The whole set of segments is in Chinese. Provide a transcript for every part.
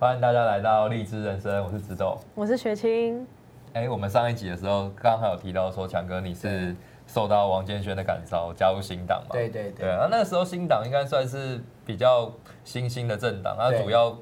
欢迎大家来到荔枝人生，我是植豆，我是学青。哎，我们上一集的时候，刚刚有提到说，强哥你是受到王建煊的感召，加入新党嘛？对对对。对啊，那个时候新党应该算是比较新兴的政党，它主要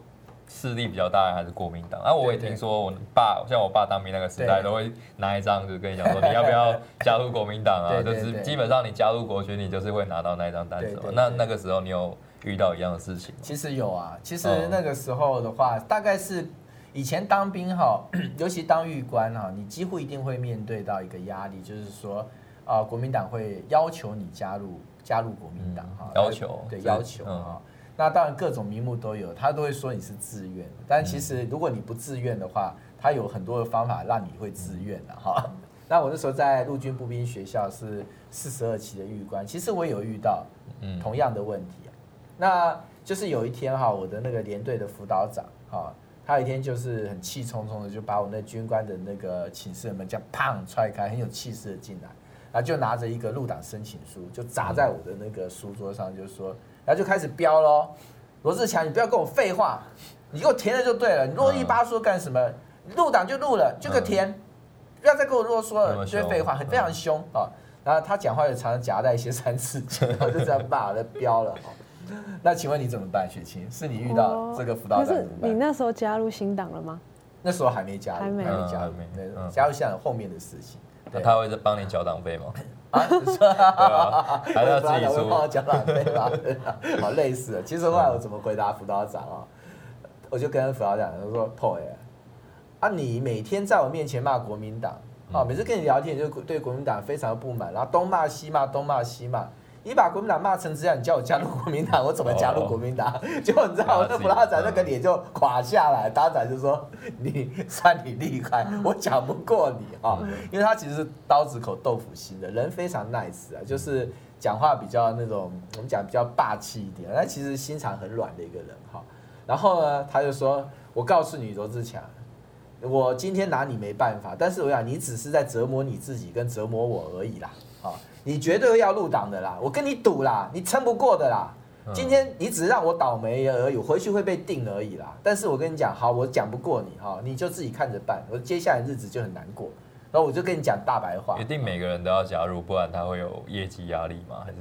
势力比较大还是国民党。啊，我也听说我爸，像我爸当兵那个时代，都会拿一张就跟你讲说，你要不要 加入国民党啊？就是基本上你加入国军，你就是会拿到那一张单子。那那个时候你有遇到一样的事情？其实有啊，其实那个时候的话，大概是。以前当兵哈，尤其当狱官哈，你几乎一定会面对到一个压力，就是说啊，国民党会要求你加入加入国民党哈，要求对要求哈。那当然各种名目都有，他都会说你是自愿，但其实如果你不自愿的话，他有很多的方法让你会自愿的哈。那我那时候在陆军步兵学校是四十二期的狱官，其实我也有遇到同样的问题，那就是有一天哈，我的那个连队的辅导长哈。他有一天就是很气冲冲的，就把我那军官的那个寝室的门这样砰踹开，很有气势的进来，然后就拿着一个入党申请书，就砸在我的那个书桌上，就说，然后就开始飙喽，罗志强，你不要跟我废话，你给我填了就对了，你啰里吧嗦干什么？入党就入了，就个填，不要再跟我啰嗦了，这些废话，很非常凶啊。然后他讲话也常常夹带一些三字经，然后就这样骂的，飙了。那请问你怎么办，雪清？是你遇到这个辅导长？可是你那时候加入新党了吗？那时候还没加入，还没加入，加入新党后面的事情。那他会在帮你缴党费吗？啊，还要自己出？帮我缴党费吗？好累死了。其实后来我怎么回答辅导长啊？我就跟辅导长他说：“破哎，啊，你每天在我面前骂国民党，啊，每次跟你聊天就对国民党非常的不满，然后东骂西骂，东骂西骂。”你把国民党骂成这样，你叫我加入国民党，我怎么加入国民党？结果你知道，那辅导长那个脸就垮下来，大仔就说：“你算你厉害，我讲不过你啊。”因为他其实是刀子口豆腐心的人，非常 nice 啊，就是讲话比较那种我们讲比较霸气一点，但其实心肠很软的一个人哈。然后呢，他就说：“我告诉你，罗志强，我今天拿你没办法，但是我想你只是在折磨你自己跟折磨我而已啦。”啊。你绝对要入党的啦，我跟你赌啦，你撑不过的啦。今天你只是让我倒霉而已，回去会被定而已啦。但是我跟你讲，好，我讲不过你哈，你就自己看着办。我接下来日子就很难过。然后我就跟你讲大白话，一定每个人都要加入，不然他会有业绩压力吗？还是？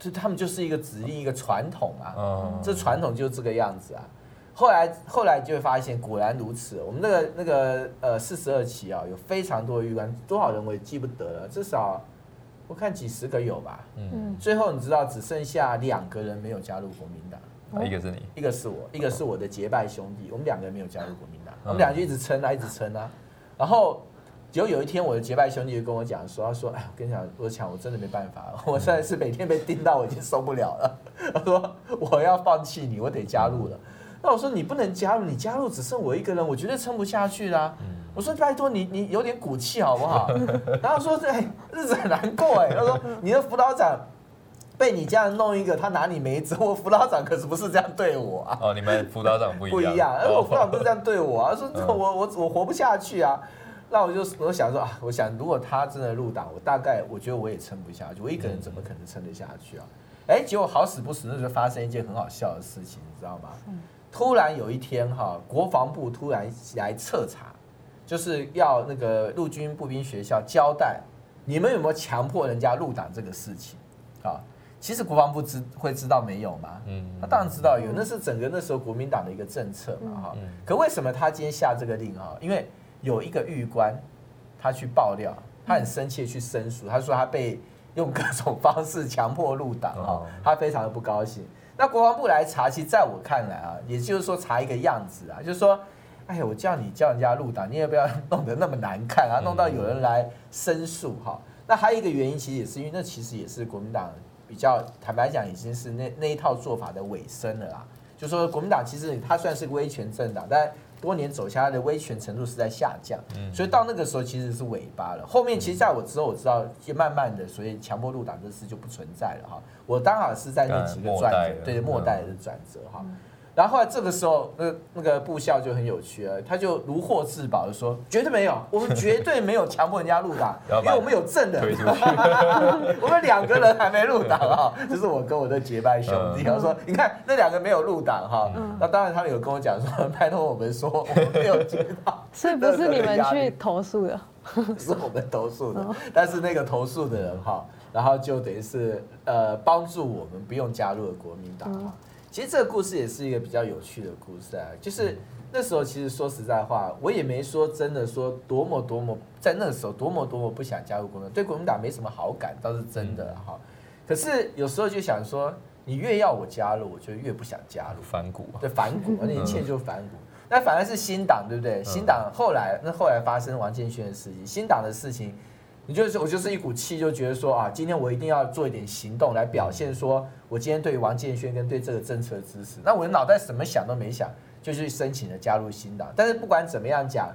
就他们就是一个指令，一个传统啊。嗯，这传统就这个样子啊。后来后来就会发现，果然如此。我们那个那个呃四十二期啊，有非常多的预官，多少人我也记不得了，至少。我看几十个有吧，嗯，最后你知道只剩下两个人没有加入国民党，一个是你，一个是我，一个是我的结拜兄弟，我们两个人没有加入国民党，我们俩就一直撑啊，一直撑啊，然后结果有一天我的结拜兄弟就跟我讲说，他说，哎，我跟你讲，我讲我真的没办法了，我现在是每天被盯到我已经受不了了，他说我要放弃你，我得加入了，那我说你不能加入，你加入只剩我一个人，我绝对撑不下去啦。我说拜托你，你有点骨气好不好？然后说这、欸、日子很难过哎。他说你的辅导长被你这样弄一个，他拿你没辙。我辅导长可是不是这样对我啊？哦，你们辅导长不一样。不一样，而我辅导长不是这样对我啊。说我我我活不下去啊。那我就我想说啊，我想如果他真的入党，我大概我觉得我也撑不下去。我一个人怎么可能撑得下去啊？哎、欸，结果好死不死，那时候发生一件很好笑的事情，你知道吗？突然有一天哈，国防部突然来彻查。就是要那个陆军步兵学校交代，你们有没有强迫人家入党这个事情啊？其实国防部知会知道没有吗？嗯，他当然知道有，那是整个那时候国民党的一个政策嘛哈。可为什么他今天下这个令啊？因为有一个狱官，他去爆料，他很生气去申诉，他说他被用各种方式强迫入党哈，他非常的不高兴。那国防部来查，其实在我看来啊，也就是说查一个样子啊，就是说。哎呀，我叫你叫人家入党，你也不要弄得那么难看啊，弄到有人来申诉哈。那还有一个原因，其实也是因为那其实也是国民党比较坦白讲，已经是那那一套做法的尾声了啦。就说国民党其实它算是个威权政党，但多年走下来的威权程度是在下降，所以到那个时候其实是尾巴了。后面其实在我之后我知道，就慢慢的，所以强迫入党这事就不存在了哈。我刚好是在那几个转折，对末代的转折哈。然后后来这个时候，那那个部校就很有趣了，他就如获至宝的说：“绝对没有，我们绝对没有强迫人家入党，因为我们有证的。我们两个人还没入党啊，就是我跟我的结拜兄弟。他说：你看那两个没有入党哈，那当然他们有跟我讲说，拜托我们说我们没有接到，是不是你们去投诉的？是我们投诉的，但是那个投诉的人哈，然后就等于是呃帮助我们不用加入了国民党哈。”其实这个故事也是一个比较有趣的故事啊，就是那时候其实说实在话，我也没说真的说多么多么在那个时候多么多么不想加入国民党，对国民党没什么好感倒是真的哈。可是有时候就想说，你越要我加入，我就越不想加入，反骨，对反骨，那一切就反骨。那反而是新党，对不对？新党后来那后来发生王建煊的事情，新党的事情。你就是我就是一股气，就觉得说啊，今天我一定要做一点行动来表现，说我今天对王建轩跟对这个政策的支持。那我的脑袋什么想都没想，就去申请了加入新党。但是不管怎么样讲，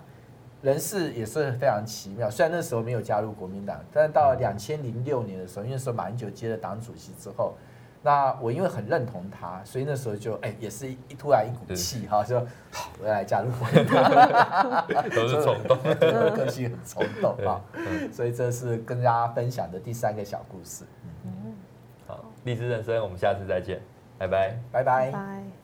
人事也是非常奇妙。虽然那时候没有加入国民党，但是到了两千零六年的时候，因为那时候马英九接了党主席之后。那我因为很认同他，所以那时候就哎、欸，也是一突然一股气哈，说好我要来加入国民党，都是冲动，个性很冲动啊，所以这是跟大家分享的第三个小故事。嗯好，励志人生，我们下次再见，拜拜，拜拜。拜。